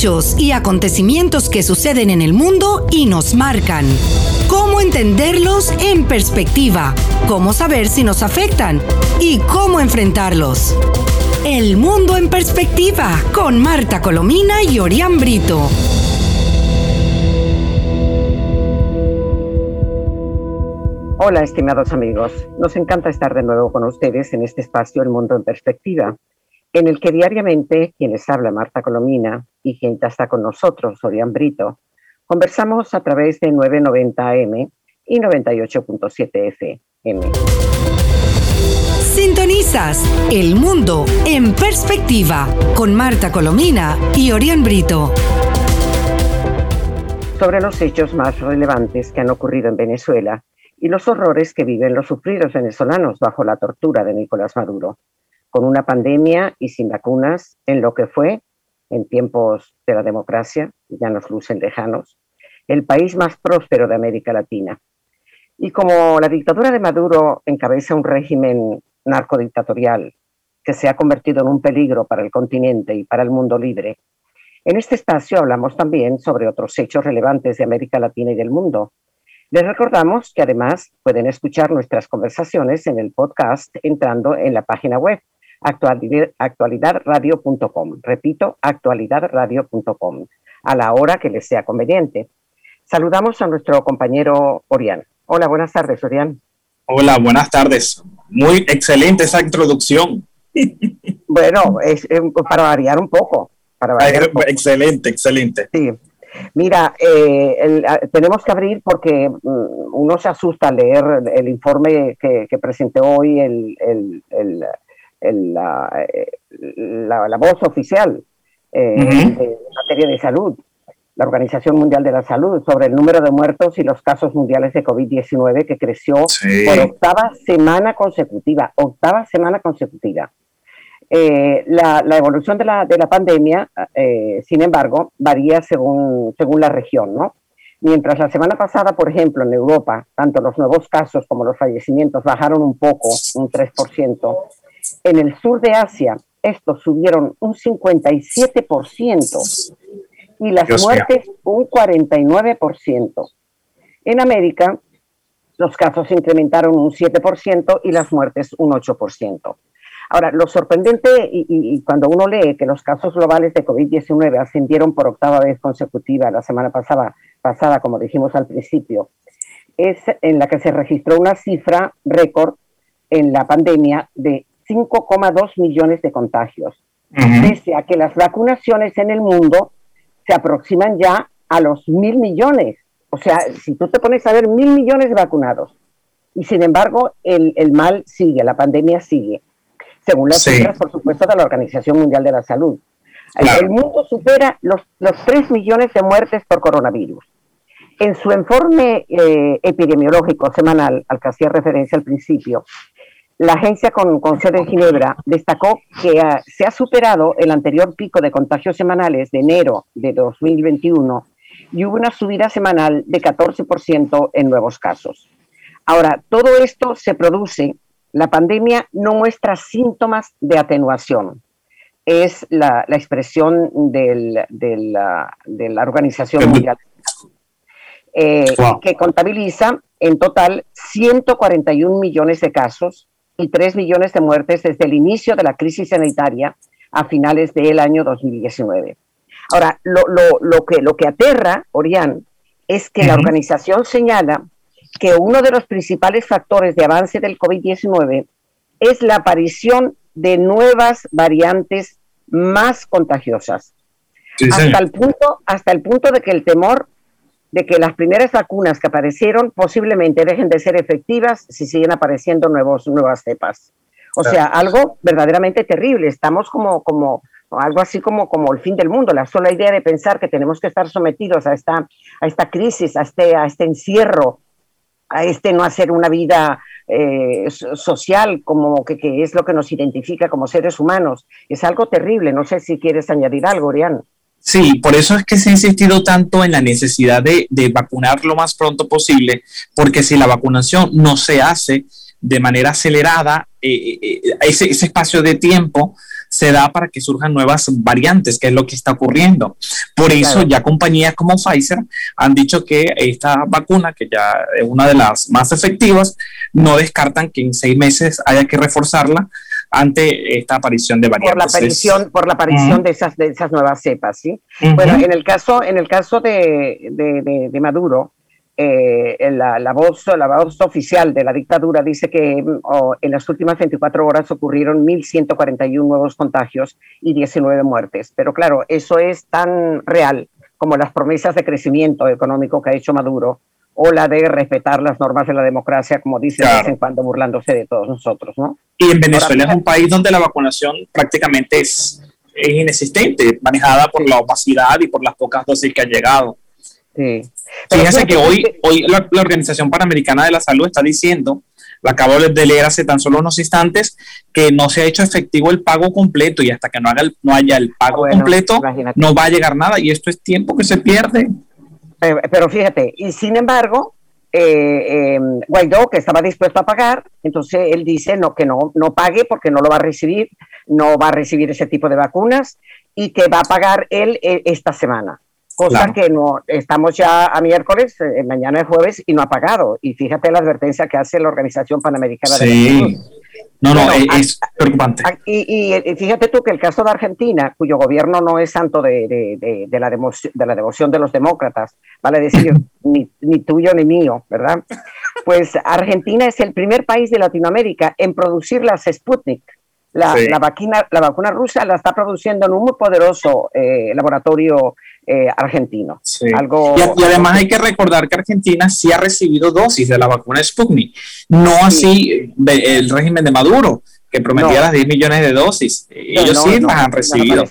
hechos y acontecimientos que suceden en el mundo y nos marcan. Cómo entenderlos en perspectiva, cómo saber si nos afectan y cómo enfrentarlos. El mundo en perspectiva con Marta Colomina y Orián Brito. Hola, estimados amigos. Nos encanta estar de nuevo con ustedes en este espacio El Mundo en Perspectiva en el que diariamente quienes habla Marta Colomina y quien ya está con nosotros, Orián Brito, conversamos a través de 990 AM y 98.7 FM. Sintonizas El Mundo en Perspectiva con Marta Colomina y Orián Brito. Sobre los hechos más relevantes que han ocurrido en Venezuela y los horrores que viven los sufridos venezolanos bajo la tortura de Nicolás Maduro con una pandemia y sin vacunas en lo que fue, en tiempos de la democracia, ya nos lucen lejanos, el país más próspero de América Latina. Y como la dictadura de Maduro encabeza un régimen narcodictatorial que se ha convertido en un peligro para el continente y para el mundo libre, en este espacio hablamos también sobre otros hechos relevantes de América Latina y del mundo. Les recordamos que además pueden escuchar nuestras conversaciones en el podcast entrando en la página web actualidadradio.com. Repito, actualidadradio.com, a la hora que les sea conveniente. Saludamos a nuestro compañero Orián. Hola, buenas tardes, Orián. Hola, buenas tardes. Muy excelente esa introducción. Bueno, es, para variar un poco. Para Excelente, excelente. Sí. Mira, eh, tenemos que abrir porque mm, uno se asusta al leer el informe que, que presenté hoy el, el, la, la, voz oficial eh, en materia de salud, la Organización Mundial de la Salud, sobre el número de muertos y los casos mundiales de COVID-19 que creció por octava semana consecutiva, octava semana consecutiva. Eh, la, la, evolución de la, de la pandemia, eh, sin embargo, varía según, según la región, ¿no? Mientras la semana pasada, por ejemplo, en Europa, tanto los nuevos casos como los fallecimientos bajaron un poco, un 3%, en el sur de Asia, estos subieron un 57% y las muertes un 49%. En América, los casos incrementaron un 7% y las muertes un 8%. Ahora, lo sorprendente, y, cuando uno lee que los casos globales de COVID-19 ascendieron por octava vez consecutiva la semana pasada, pasada, como dijimos al principio, es en la que se registró una cifra récord en la pandemia de 5,2 millones de contagios, pese a que las vacunaciones en el mundo se aproximan ya a los mil millones. O sea, si tú te pones a ver mil millones de vacunados, y sin embargo el, mal sigue, la pandemia sigue, según las cifras, por supuesto, de la Organización Mundial de la Salud. El mundo supera los, los 3 millones de muertes por coronavirus. En su informe eh, epidemiológico semanal, al que hacía referencia al principio, la agencia con, sede en Ginebra destacó que ah, se ha superado el anterior pico de contagios semanales de enero de 2021 y hubo una subida semanal de 14% en nuevos casos. Ahora, todo esto se produce, la pandemia no muestra síntomas de atenuación. Es la, expresión de, la, Organización Mundial eh, que contabiliza en total 141 millones de casos y 3 millones de muertes desde el inicio de la crisis sanitaria a finales del año 2019. Ahora, lo, que, lo que aterra, Orián, es que la organización señala que uno de los principales factores de avance del COVID-19 es la aparición de nuevas variantes más contagiosas. hasta, el punto, hasta el punto de que el temor de que las primeras vacunas que aparecieron posiblemente dejen de ser efectivas si siguen apareciendo nuevos, nuevas cepas. O sea, algo verdaderamente terrible. Estamos como, como algo así como, como el fin del mundo. La sola idea de pensar que tenemos que estar sometidos a esta, a esta crisis, a este, a este encierro, a este no hacer una vida eh, social como que, que, es lo que nos identifica como seres humanos. Es algo terrible. No sé si quieres añadir algo, Orián. Sí, por eso es que se ha insistido tanto en la necesidad de, vacunar lo más pronto posible, porque si la vacunación no se hace de manera acelerada, eh, eh, ese, espacio de tiempo se da para que surjan nuevas variantes, que es lo que está ocurriendo. Por eso ya compañías como Pfizer han dicho que esta vacuna, que ya es una de las más efectivas, no descartan que en seis meses haya que reforzarla ante esta aparición de variantes. Por la aparición, por la aparición de, esas, de esas nuevas cepas, ¿sí? Bueno, en el caso, en el caso de, de, Maduro, eh, la, voz, la voz oficial de la dictadura dice que mm, en las últimas 24 horas ocurrieron 1.141 nuevos contagios y 19 muertes. Pero claro, eso es tan real como las promesas de crecimiento económico que ha hecho Maduro o la de respetar las normas de la democracia, como dice de vez en cuando burlándose de todos nosotros, ¿no? Y en Venezuela es un país donde la vacunación prácticamente es, inexistente, manejada por la opacidad y por las pocas dosis que han llegado. Sí. Fíjense que hoy, hoy la, Organización Panamericana de la Salud está diciendo, lo acabo de leer hace tan solo unos instantes, que no se ha hecho efectivo el pago completo y hasta que no, haga no haya el pago completo, no va a llegar nada y esto es tiempo que se pierde. Eh, pero fíjate, y sin embargo, eh, em, Guaidó, que estaba dispuesto a pagar, entonces él dice no, que no, no pague porque no lo va a recibir, no va a recibir ese tipo de vacunas y que va a pagar él eh, esta semana. Cosa que no, estamos ya a miércoles, mañana es jueves y no ha pagado. Y fíjate la advertencia que hace la Organización Panamericana de la Salud no, no, es, preocupante. Y, fíjate tú que el caso de Argentina, cuyo gobierno no es santo de, la, de la devoción de los demócratas, vale decir, ni, tuyo ni mío, ¿verdad? Pues Argentina es el primer país de Latinoamérica en producir las Sputnik. La, la, vacuna, la vacuna rusa la está produciendo en un muy poderoso eh, laboratorio eh, argentino. Algo, y, además hay que recordar que Argentina sí ha recibido dosis de la vacuna Sputnik, no así el régimen de Maduro, que prometía las 10 millones de dosis. Ellos sí las han recibido.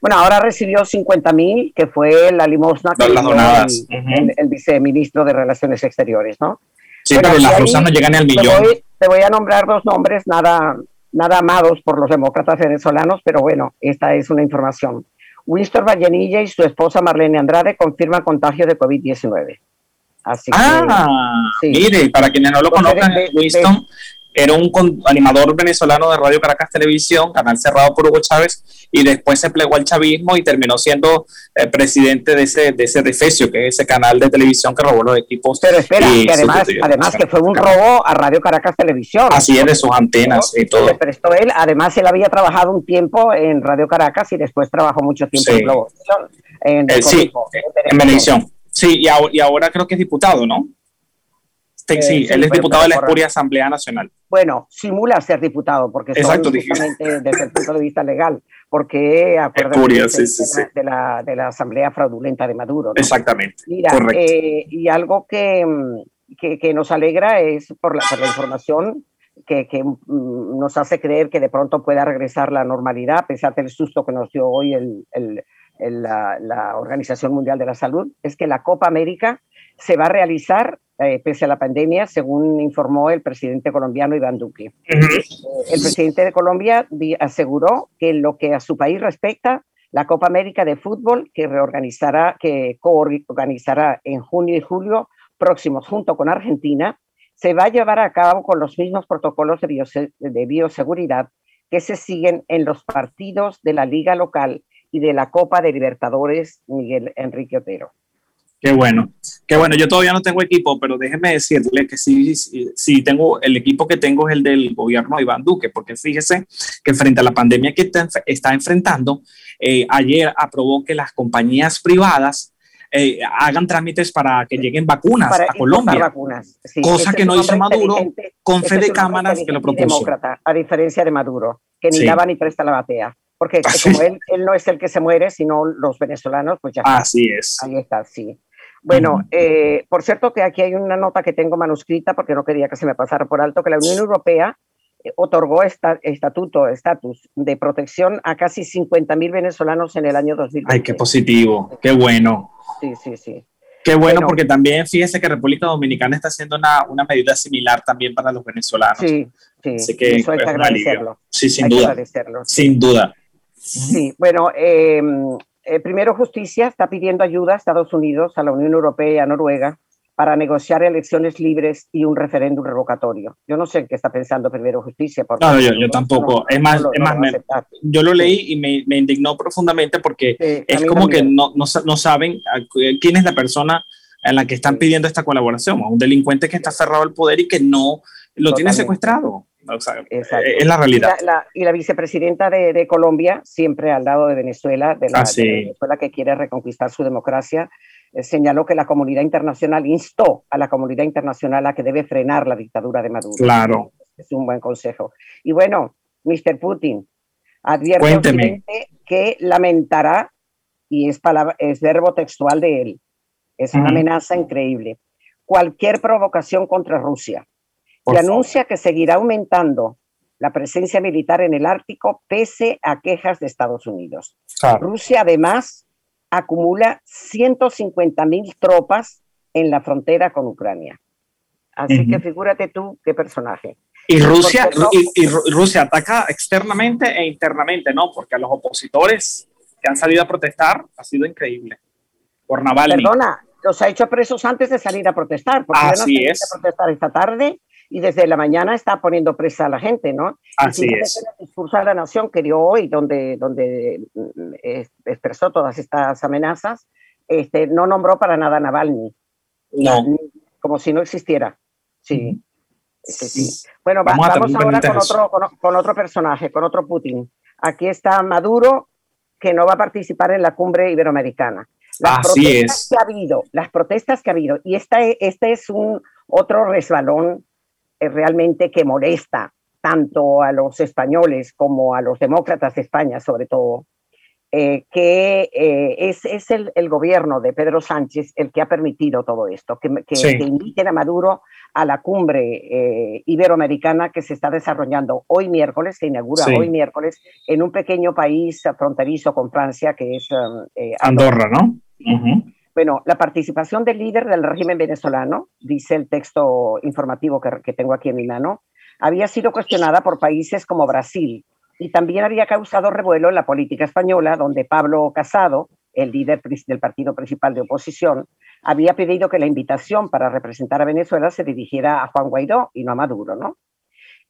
bueno, ahora recibió 50 mil, que fue la limosna que el, el, viceministro de Relaciones Exteriores, ¿no? Sí, pero las rusas no llegan al millón. Te voy, a nombrar dos nombres, nada, nada amados por los demócratas venezolanos, pero bueno, esta es una información. Winston Vallenilla y su esposa Marlene Andrade confirman contagio de COVID-19. Así ah, mire, para quienes no lo conozcan, Winston era un animador venezolano de Radio Caracas Televisión, canal cerrado por Hugo Chávez, y después se plegó al chavismo y terminó siendo eh, presidente de ese, de ese Defecio, que es ese canal de televisión que robó los equipos. Pero espera, que además, además que fue un robo a Radio Caracas Televisión. Así es, de sus antenas y todo. prestó él, además él había trabajado un tiempo en Radio Caracas y después trabajó mucho tiempo en Globo. En, eh, sí, en. Sí, y ahora creo que es diputado, ¿no? Sí, él es diputado de la Espuria Asamblea Nacional. Bueno, simula ser diputado, porque Exacto, justamente desde el punto de vista legal, porque acuérdate sí, sí, de, la, de, la, Asamblea Fraudulenta de Maduro. Exactamente. Mira, eh, y algo que, que, que, nos alegra es por la, por la información que, que, mm, nos hace creer que de pronto pueda regresar la normalidad, a pesar del susto que nos dio hoy el, el, la, la Organización Mundial de la Salud, es que la Copa América se va a realizar eh, pese a la pandemia, según informó el presidente colombiano Iván Duque. Eh, el presidente de Colombia aseguró que en lo que a su país respecta, la Copa América de Fútbol, que reorganizará, que coorganizará en junio y julio próximos junto con Argentina, se va a llevar a cabo con los mismos protocolos de, de bioseguridad que se siguen en los partidos de la liga local y de la Copa de Libertadores Miguel Enrique Otero. Qué bueno, qué bueno. Yo todavía no tengo equipo, pero déjeme decirle que sí, sí, tengo, el equipo que tengo es el del gobierno de Iván Duque, porque fíjese que frente a la pandemia que está, enfrentando, eh, ayer aprobó que las compañías privadas eh, hagan trámites para que lleguen vacunas a Colombia. cosa que no hizo Maduro con fe de cámaras que lo propuso. a diferencia de Maduro, que ni daba ni presta la batea. Porque como él, él, no es el que se muere, sino los venezolanos, pues ya. Así es. Ahí está, sí. Bueno, eh, por cierto que aquí hay una nota que tengo manuscrita porque no quería que se me pasara por alto, que la Unión Europea eh, otorgó esta, estatuto, estatus de protección a casi 50 mil venezolanos en el año 2020. Ay, qué positivo, qué bueno. Sí, sí, sí. Qué bueno, porque también fíjese que República Dominicana está haciendo una, una, medida similar también para los venezolanos. Sí, sí. Así que eso hay que agradecerlo. Sí, sin duda. Sin duda. Sí, bueno, eh, eh, primero Justicia está pidiendo ayuda a Estados Unidos, a la Unión Europea y a Noruega para negociar elecciones libres y un referéndum revocatorio. Yo no sé en qué está pensando primero justicia. no, yo, tampoco. es más, es más yo lo leí y me, me indignó profundamente porque es como que no, no, no, saben quién es la persona en la que están pidiendo esta colaboración. Un delincuente que está cerrado al poder y que no lo tiene secuestrado. Es la realidad. y la vicepresidenta de, de, Colombia, siempre al lado de Venezuela, de la, de Venezuela que quiere reconquistar su democracia, eh, señaló que la comunidad internacional instó a la comunidad internacional a que debe frenar la dictadura de Maduro. Claro. Es un buen consejo. Y bueno, Mr. Putin advierte que lamentará, y es, palabra, es verbo textual de él, es una amenaza increíble, cualquier provocación contra Rusia. Y anuncia que seguirá aumentando la presencia militar en el Ártico pese a quejas de Estados Unidos. Rusia además acumula 150 mil tropas en la frontera con Ucrania. Así que figúrate tú qué personaje. Y Rusia, y, Rusia ataca externamente e internamente, ¿no? Porque a los opositores que han salido a protestar ha sido increíble. Por Navalny. Perdona, los ha hecho presos antes de salir a protestar. Porque Así es. A protestar esta tarde y desde la mañana está poniendo presa a la gente, ¿no? Así es. El discurso de la nación que dio hoy, donde, donde mm, expresó todas estas amenazas, este, no nombró para nada a Navalny. No. Como si no existiera. Sí. sí. Bueno, vamos, ahora con otro, con, otro personaje, con otro Putin. Aquí está Maduro, que no va a participar en la cumbre iberoamericana. Las Así protestas es. que ha habido, las protestas que ha habido, y esta, este es un otro resbalón eh, realmente que molesta tanto a los españoles como a los demócratas de España, sobre todo, eh, que eh, es, es el, el, gobierno de Pedro Sánchez el que ha permitido todo esto, que, que, inviten a Maduro a la cumbre iberoamericana que se está desarrollando hoy miércoles, que inaugura hoy miércoles, en un pequeño país fronterizo con Francia que es Andorra, ¿no? Bueno, la participación del líder del régimen venezolano, dice el texto informativo que, tengo aquí en mi mano, había sido cuestionada por países como Brasil y también había causado revuelo en la política española, donde Pablo Casado, el líder del partido principal de oposición, había pedido que la invitación para representar a Venezuela se dirigiera a Juan Guaidó y no a Maduro, ¿no?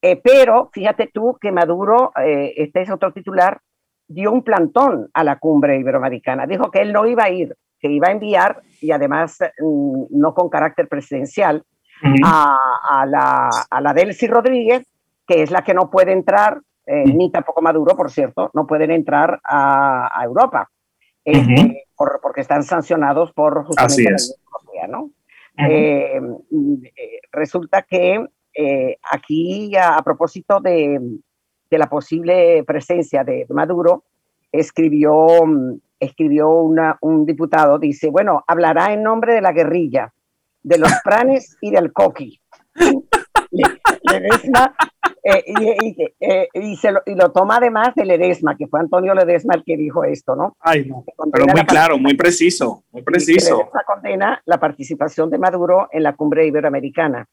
Eh, pero fíjate tú que Maduro, eh, este es otro titular, dio un plantón a la cumbre iberoamericana. Dijo que él no iba a ir, que iba a enviar, y además mm, no con carácter presidencial, a, la, a la Delcy Rodríguez, que es la que no puede entrar, eh, ni tampoco Maduro, por cierto, no pueden entrar a, Europa, este, porque están sancionados por justamente la Europea, ¿no? Eh, eh, resulta que aquí, a, propósito de, de, la posible presencia de Maduro, escribió mm, escribió una, un diputado, dice, bueno, hablará en nombre de la guerrilla, de los pranes y del coqui. Ledesma, eh, eh, y, se lo, y, lo, toma además de Ledesma, que fue Antonio Ledesma el que dijo esto, ¿no? Ay, no, pero muy claro, muy preciso, muy preciso. Ledesma condena la participación de Maduro en la cumbre iberoamericana.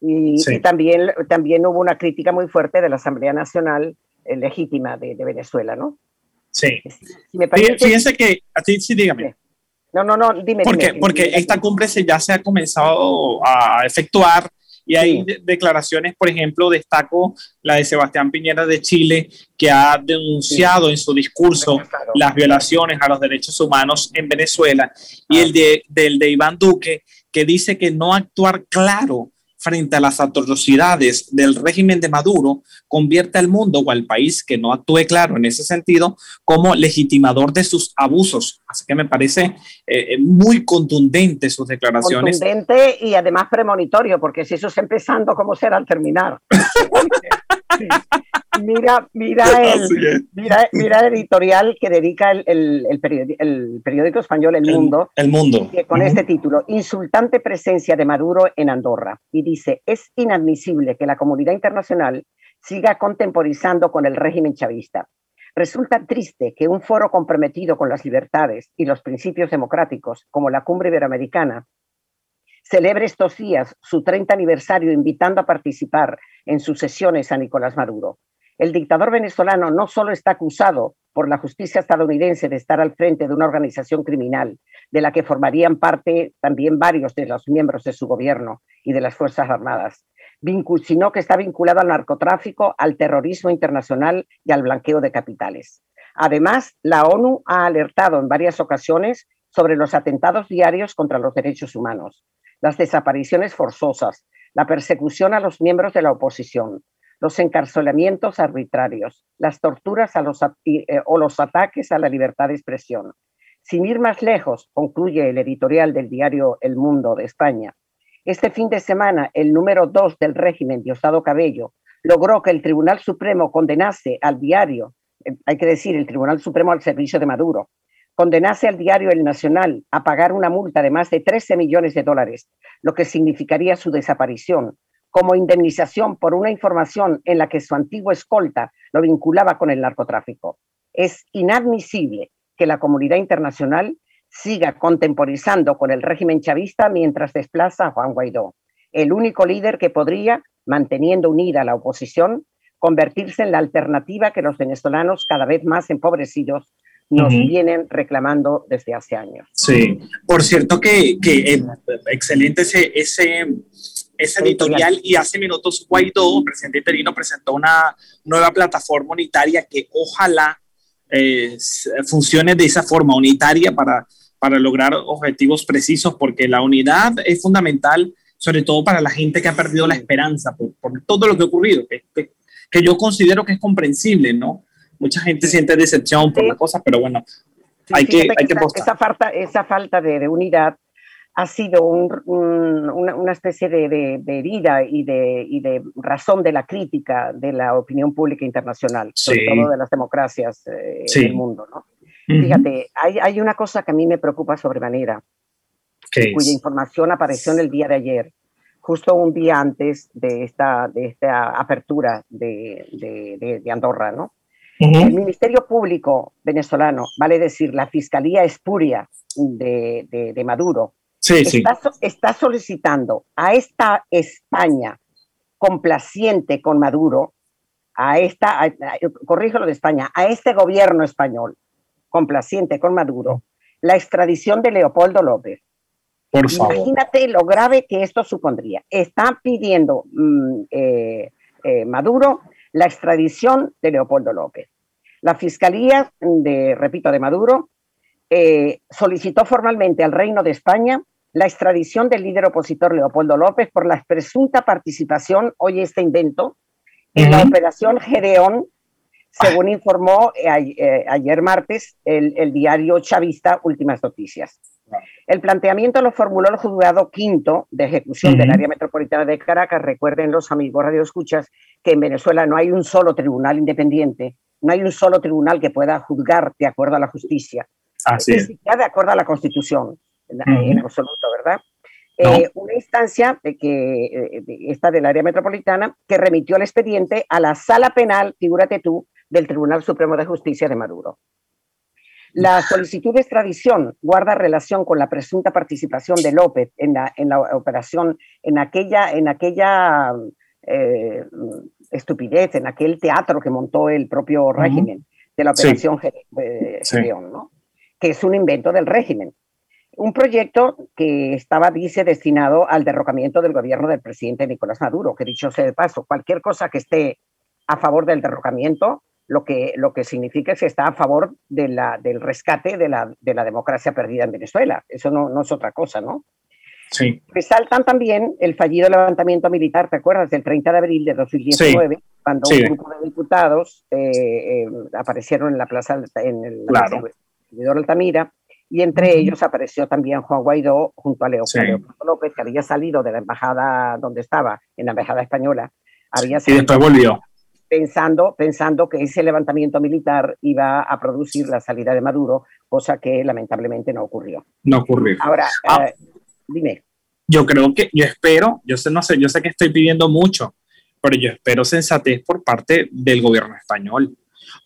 Y, también, también hubo una crítica muy fuerte de la Asamblea Nacional eh, Legítima de, de Venezuela, ¿no? Sí. Fíjense que, a ti sí, dígame. No, no, no, dime. Porque, porque esta cumbre se, ya se ha comenzado a efectuar y hay declaraciones, por ejemplo, destaco la de Sebastián Piñera de Chile, que ha denunciado en su discurso las violaciones a los derechos humanos en Venezuela, y ah. el de, del de Iván Duque, que dice que no actuar claro frente a las atrocidades del régimen de Maduro convierte al mundo o al país que no actúe claro en ese sentido como legitimador de sus abusos. Así que me parece eh, muy contundente sus declaraciones. Contundente y además premonitorio, porque si eso es empezando, ¿cómo será al terminar? Mira, mira, el, mira, mira el editorial que dedica el, el, periódico, español El Mundo. El, Mundo. Con este título, Insultante presencia de Maduro en Andorra. Y dice, es inadmisible que la comunidad internacional siga contemporizando con el régimen chavista. Resulta triste que un foro comprometido con las libertades y los principios democráticos, como la Cumbre Iberoamericana, celebre estos días su 30 aniversario invitando a participar en sus sesiones a Nicolás Maduro. El dictador venezolano no solo está acusado por la justicia estadounidense de estar al frente de una organización criminal, de la que formarían parte también varios de los miembros de su gobierno y de las Fuerzas Armadas, sino que está vinculado al narcotráfico, al terrorismo internacional y al blanqueo de capitales. Además, la ONU ha alertado en varias ocasiones sobre los atentados diarios contra los derechos humanos, las desapariciones forzosas, la persecución a los miembros de la oposición, los encarcelamientos arbitrarios, las torturas a los, eh, o los ataques a la libertad de expresión. Sin ir más lejos, concluye el editorial del diario El Mundo de España, este fin de semana el número 2 del régimen, Diosdado Cabello, logró que el Tribunal Supremo condenase al diario, eh, hay que decir, el Tribunal Supremo al servicio de Maduro, condenase al diario El Nacional a pagar una multa de más de 13 millones de dólares, lo que significaría su desaparición, como indemnización por una información en la que su antiguo escolta lo vinculaba con el narcotráfico. Es inadmisible que la comunidad internacional siga contemporizando con el régimen chavista mientras desplaza a Juan Guaidó, el único líder que podría, manteniendo unida la oposición, convertirse en la alternativa que los venezolanos cada vez más empobrecidos nos vienen reclamando desde hace años. Sí, por cierto que, que eh, excelente ese, ese ese editorial y hace minutos Guaidó, presidente interino, presentó una nueva plataforma unitaria que ojalá eh, funcione de esa forma unitaria para, para lograr objetivos precisos, porque la unidad es fundamental, sobre todo para la gente que ha perdido la esperanza por, todo lo que ha ocurrido, que, que, yo considero que es comprensible, ¿no? Mucha gente siente decepción por las cosas, pero bueno, hay, que, hay que, esa, falta, esa falta de unidad ha sido una, especie de, herida y de, de, razón de la crítica de la opinión pública internacional, sobre todo de las democracias eh, del mundo. ¿no? Fíjate, hay, una cosa que a mí me preocupa sobremanera, cuya información apareció en el día de ayer, justo un día antes de esta, de esta apertura de, Andorra. ¿no? El Ministerio Público venezolano, vale decir, la Fiscalía Espuria de Maduro, está, solicitando a esta España complaciente con Maduro, a esta, corrijo lo de España, a este gobierno español complaciente con Maduro, la extradición de Leopoldo López. Por Imagínate lo grave que esto supondría. Está pidiendo mm, eh, eh, Maduro la extradición de Leopoldo López. La Fiscalía de, repito, de Maduro eh, solicitó formalmente al Reino de España la extradición del líder opositor Leopoldo López por la presunta participación, hoy este invento, en la operación Gedeón, según informó eh, eh, ayer martes el, diario chavista Últimas Noticias. El planteamiento lo formuló el juzgado quinto de ejecución del área metropolitana de Caracas. Recuerden los amigos radioescuchas que en Venezuela no hay un solo tribunal independiente, no hay un solo tribunal que pueda juzgar de acuerdo a la justicia, Así es. de acuerdo a la Constitución en absoluto, ¿verdad? Eh, una instancia de que eh, esta del área metropolitana que remitió el expediente a la sala penal, figúrate tú, del Tribunal Supremo de Justicia de Maduro. La solicitud de extradición guarda relación con la presunta participación de López en la, en la operación, en aquella, en aquella eh, estupidez, en aquel teatro que montó el propio régimen de la operación sí. ¿no? que es un invento del régimen un proyecto que estaba, dice, destinado al derrocamiento del gobierno del presidente Nicolás Maduro, que dicho sea de paso, cualquier cosa que esté a favor del derrocamiento, lo que, lo que significa es que está a favor de la, del rescate de la, de la democracia perdida en Venezuela. Eso no, no es otra cosa, ¿no? Sí. Resaltan también el fallido levantamiento militar, ¿te acuerdas? Del 30 de abril de 2019, cuando un grupo de diputados eh, eh, aparecieron en la plaza, en el claro. Altamira, y entre ellos apareció también Juan Guaidó junto a Leopoldo López, que había salido de la embajada donde estaba, en la embajada española. Había y después volvió. Pensando, pensando que ese levantamiento militar iba a producir la salida de Maduro, cosa que lamentablemente no ocurrió. No ocurrió. Ahora, ah. eh, dime. Yo creo que, yo espero, yo sé, no sé, yo sé que estoy pidiendo mucho, pero yo espero sensatez por parte del gobierno español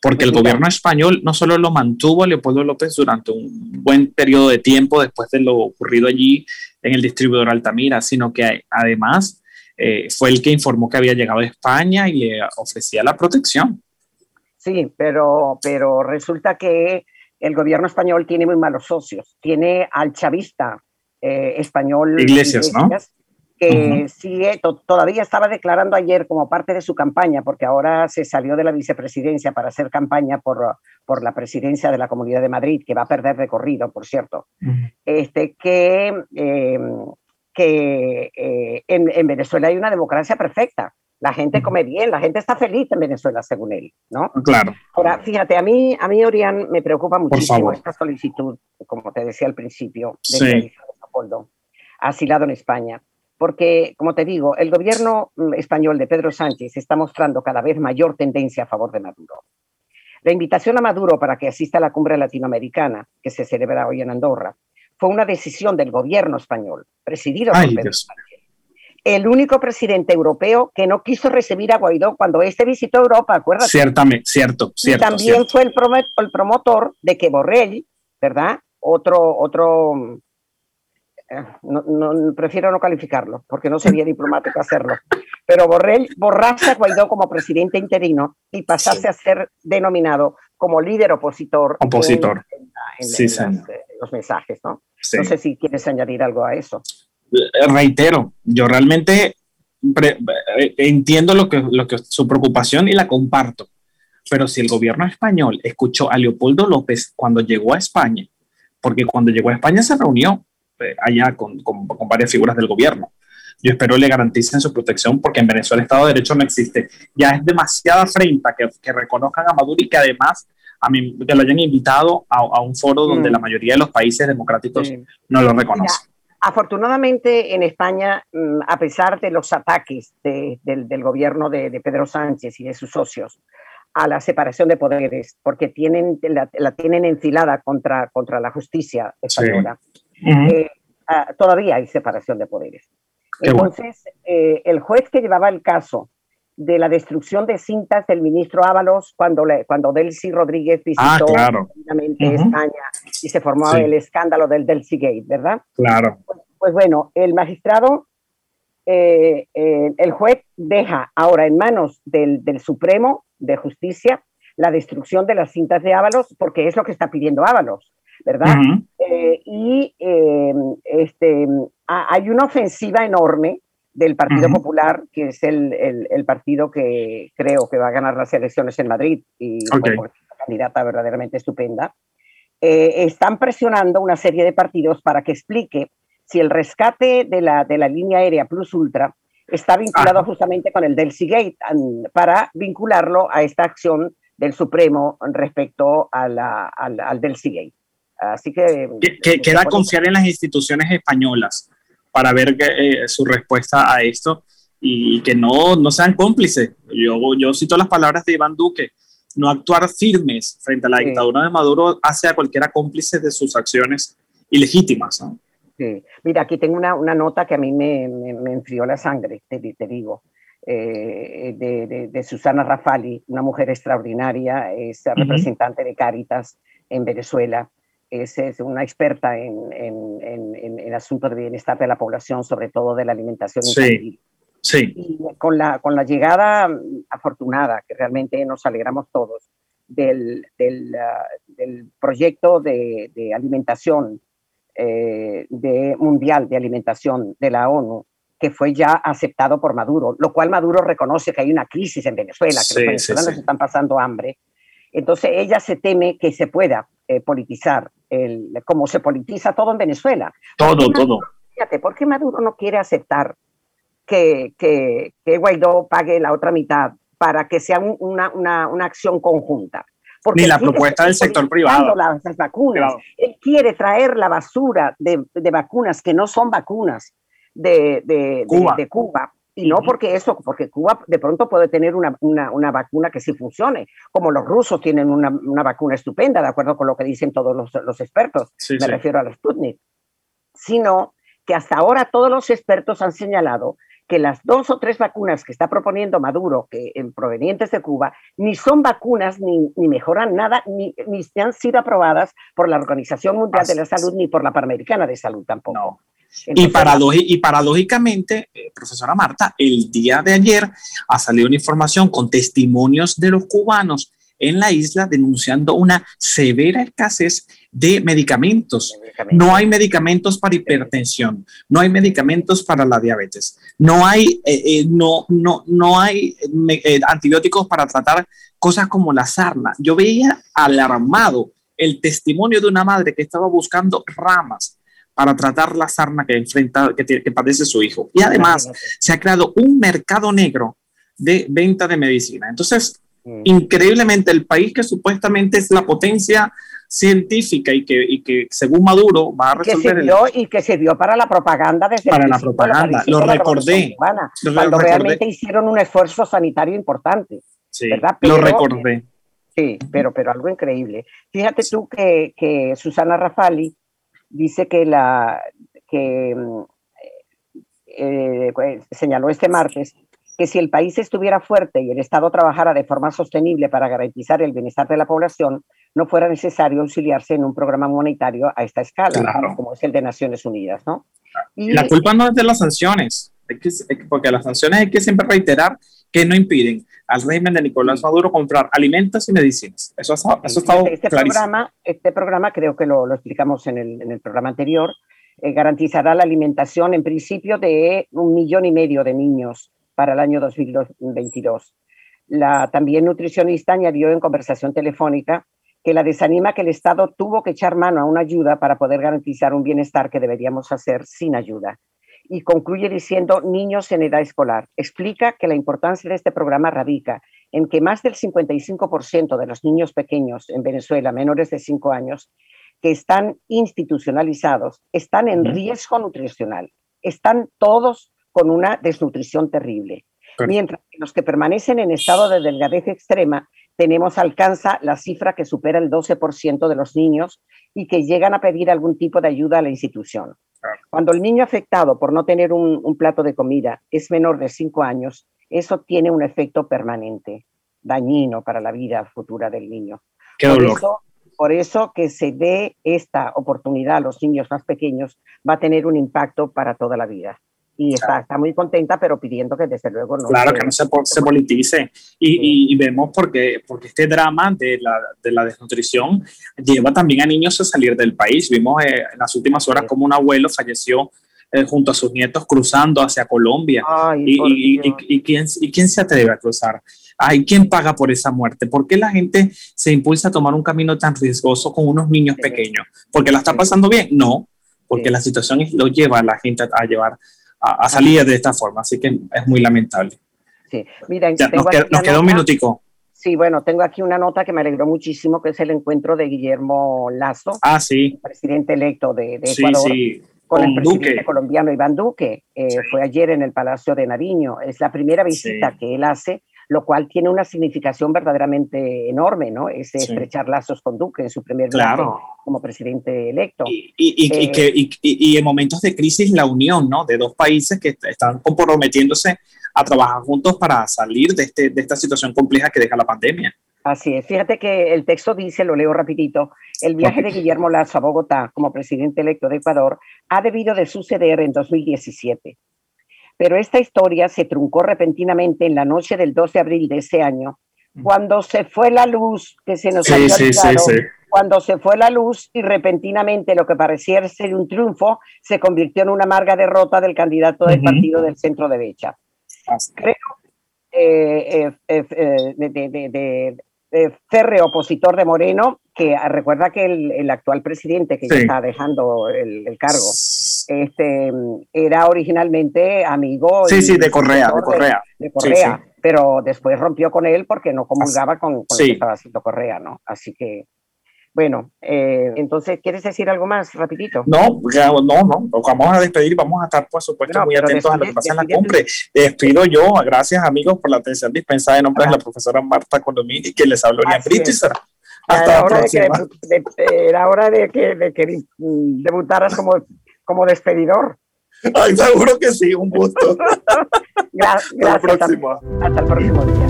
porque el gobierno español no solo lo mantuvo a Leopoldo López durante un buen periodo de tiempo después de lo ocurrido allí en el distribuidor Altamira, sino que además eh, fue el que informó que había llegado a España y le ofrecía la protección. sí, pero, pero resulta que el gobierno español tiene muy malos socios. Tiene al chavista eh, español. Iglesias, ¿no? Que sigue, todavía estaba declarando ayer como parte de su campaña, porque ahora se salió de la vicepresidencia para hacer campaña por, por la presidencia de la Comunidad de Madrid, que va a perder recorrido, por cierto, este, que, eh, que eh, en, en Venezuela hay una democracia perfecta la gente come bien, la gente está feliz en Venezuela, según él, ¿no? Claro. Ahora, fíjate, a mí, a mí Orián, me preocupa muchísimo esta solicitud, como te decía al principio, de sí. Leopoldo, asilado en España. Porque, como te digo, el gobierno mm, español de Pedro Sánchez está mostrando cada vez mayor tendencia a favor de Maduro. La invitación a Maduro para que asista a la cumbre latinoamericana, que se celebra hoy en Andorra, fue una decisión del gobierno español, presidido por Pedro Sánchez el único presidente europeo que no quiso recibir a Guaidó cuando este visitó Europa, ¿acuerdas? Ciertamente, cierto, cierto. Y también fue el, el, promotor de que Borrell, ¿verdad? Otro, otro, eh, no, prefiero no calificarlo, porque no sería diplomático hacerlo, pero Borrell borrase a Guaidó como presidente interino y pasase a ser denominado como líder opositor. Opositor. En, sí, los mensajes, ¿no? No sé si quieres añadir algo a eso. Eh, reitero, yo realmente eh, entiendo lo que, lo que su preocupación y la comparto, pero si el gobierno español escuchó a Leopoldo López cuando llegó a España, porque cuando llegó a España se reunió eh, allá con, con, varias figuras del gobierno. Yo espero le garanticen su protección porque en Venezuela el Estado de Derecho no existe. Ya es demasiada afrenta que, que reconozcan a Maduro y que además a mí, que lo hayan invitado a, a un foro donde mm. la mayoría de los países democráticos no lo reconocen. Afortunadamente en España, mm, a pesar de los ataques del, gobierno de, Pedro Sánchez y de sus socios a la separación de poderes, porque tienen, la, tienen enfilada contra, contra la justicia española, eh, ah, todavía hay separación de poderes. Entonces, eh, el juez que llevaba el caso de la destrucción de cintas del ministro Ábalos cuando, le, cuando Delcy Rodríguez ah, visitó España y se formó el escándalo del Delcy Gate, ¿verdad? Claro. Pues, pues bueno, el magistrado, eh, eh, el juez deja ahora en manos del, del, Supremo de Justicia la destrucción de las cintas de Ábalos porque es lo que está pidiendo Ábalos. ¿Verdad? Eh, y este, hay una ofensiva enorme del Partido Popular, que es el, el, partido que creo que va a ganar las elecciones en Madrid y es una candidata verdaderamente estupenda, eh, están presionando una serie de partidos para que explique si el rescate de la, de la línea aérea Plus Ultra está vinculado justamente con el del Seagate, para vincularlo a esta acción del Supremo respecto a la, al, al del Seagate. Así que... que queda confiar en las instituciones españolas para ver eh, su respuesta a esto y que no, no sean cómplices. Yo, yo cito las palabras de Iván Duque, no actuar firmes frente a la dictadura de Maduro hace a cualquiera cómplice de sus acciones ilegítimas. Sí. Mira, aquí tengo una, una, nota que a mí me, me, enfrió la sangre, te, te digo, eh, de, de, Susana Rafali, una mujer extraordinaria, es representante de Cáritas en Venezuela es, es una experta en, en, en, en, asuntos de bienestar de la población, sobre todo de la alimentación infantil. Sí. Y con la, con la llegada afortunada, que realmente nos alegramos todos, del, del, ah, del proyecto de, de alimentación eh, de mundial de alimentación de la ONU, que fue ya aceptado por Maduro, lo cual Maduro reconoce que hay una crisis en Venezuela, que los venezolanos están pasando hambre. Entonces ella se teme que se pueda eh, politizar, el, como se politiza todo en Venezuela. Todo, todo. Fíjate, ¿por qué Maduro no quiere aceptar que, que, que, Guaidó pague la otra mitad para que sea una, una, una acción conjunta? Porque Ni la propuesta del sector privado. Las, vacunas. Él quiere traer la basura de, de, vacunas que no son vacunas de, de Cuba. de Cuba y no porque eso, porque Cuba de pronto puede tener una, una, una vacuna que sí funcione, como los rusos tienen una, una, vacuna estupenda, de acuerdo con lo que dicen todos los, los expertos, me refiero a la Sputnik, sino que hasta ahora todos los expertos han señalado que las dos o tres vacunas que está proponiendo Maduro, que en provenientes de Cuba, ni son vacunas ni, ni mejoran nada, ni, ni, han sido aprobadas por la Organización Mundial de la Salud ni por la Panamericana de Salud tampoco. No y, y, paradójicamente, eh, profesora Marta, el día de ayer ha salido una información con testimonios de los cubanos en la isla denunciando una severa escasez de medicamentos. No hay medicamentos para hipertensión, no hay medicamentos para la diabetes, no hay, eh, eh, no, no, no hay antibióticos para tratar cosas como la sarna. Yo veía alarmado el testimonio de una madre que estaba buscando ramas para tratar la sarna que enfrenta, que, que padece su hijo. Y además se ha creado un mercado negro de venta de medicina. Entonces, mm. increíblemente, el país que supuestamente es la potencia científica y que, y que según Maduro va a resolver... Que sirvió, Y que sirvió para la propaganda desde Para la propaganda, lo recordé. cuando realmente hicieron un esfuerzo sanitario importante. Sí, lo recordé. Sí, pero, pero algo increíble. Fíjate tú que, que Susana Rafali dice que la que eh, eh, señaló este martes que si el país estuviera fuerte y el Estado trabajara de forma sostenible para garantizar el bienestar de la población, no fuera necesario auxiliarse en un programa monetario a esta escala, como es el de Naciones Unidas. ¿no? Y, la culpa no es de las sanciones, porque las sanciones hay que siempre reiterar que no impiden al régimen de Nicolás Maduro comprar alimentos y medicinas. Eso, ha, eso estado este Programa, este programa, creo que lo, lo explicamos en el, en el, programa anterior, eh, garantizará la alimentación en principio de un millón y medio de niños para el año 2022. La también nutricionista añadió en conversación telefónica que la desanima que el Estado tuvo que echar mano a una ayuda para poder garantizar un bienestar que deberíamos hacer sin ayuda. Y concluye diciendo niños en edad escolar. Explica que la importancia de este programa radica en que más del 55% de los niños pequeños en Venezuela, menores de 5 años, que están institucionalizados, están en riesgo nutricional. Están todos con una desnutrición terrible. Mientras que los que permanecen en estado de delgadez extrema, tenemos alcanza la cifra que supera el 12% de los niños y que llegan a pedir algún tipo de ayuda a la institución. Cuando el niño afectado por no tener un, plato de comida es menor de 5 años, eso tiene un efecto permanente, dañino para la vida futura del niño. por, Eso, por eso que se dé esta oportunidad a los niños más pequeños va a tener un impacto para toda la vida y está, está, muy contenta, pero pidiendo que desde luego no. Claro, que no se, se politice. Y, y, vemos porque, porque este drama de la, de la, desnutrición lleva también a niños a salir del país. Vimos eh, en las últimas horas como un abuelo falleció eh, junto a sus nietos cruzando hacia Colombia. y, y, quién, ¿Y quién se atreve a cruzar? Ay, ¿quién paga por esa muerte? ¿Por qué la gente se impulsa a tomar un camino tan riesgoso con unos niños pequeños? ¿Porque la está pasando bien? No, porque la situación lo lleva a la gente a llevar a, salir de esta forma. Así que es muy lamentable. Sí, mira, nos, queda, un minutico. Sí, bueno, tengo aquí una nota que me alegró muchísimo, que es el encuentro de Guillermo Lazo, ah, sí. presidente electo de, Ecuador, con, el presidente colombiano Iván Duque. Eh, fue ayer en el Palacio de Nariño. Es la primera visita que él hace lo cual tiene una significación verdaderamente enorme, ¿no? Es estrechar lazos con Duque en su primer claro. como presidente electo. Y, y, y, que, eh, y, en momentos de crisis la unión, ¿no? De dos países que están comprometiéndose a trabajar juntos para salir de, este, de esta situación compleja que deja la pandemia. Así es. Fíjate que el texto dice, lo leo rapidito, el viaje de Guillermo Lazo a Bogotá como presidente electo de Ecuador ha debido de suceder en 2017 pero esta historia se truncó repentinamente en la noche del 12 de abril de ese año, cuando se fue la luz, que se nos había olvidado, cuando se fue la luz y repentinamente lo que parecía ser un triunfo se convirtió en una amarga derrota del candidato del partido del centro derecha. Creo eh, eh, eh, de, de, opositor de Moreno, que recuerda que el, actual presidente que ya está dejando el, cargo este, era originalmente amigo. Sí, sí, de Correa, de, Correa. De, Correa, pero después rompió con él porque no comulgaba con, con lo que estaba haciendo Correa, ¿no? Así que, bueno, eh, entonces, ¿quieres decir algo más rapidito? No, no, no, vamos a despedir vamos a estar, por supuesto, muy atentos a lo que pasa en la cumbre. Despido yo, gracias amigos por la atención dispensada en nombre de la profesora Marta Colomini, que les habló Lian Brito y será. Hasta la próxima. era hora de que, de que debutaras como como despedidor. Ay, seguro que sí, un gusto. gracias. Hasta el próximo. Hasta el próximo día.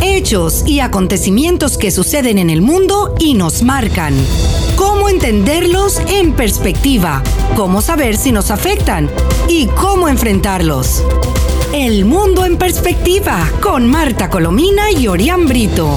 Hechos y acontecimientos que suceden en el mundo y nos marcan. Cómo entenderlos en perspectiva, cómo saber si nos afectan y cómo enfrentarlos. El mundo en perspectiva con Marta Colomina y Orián Brito.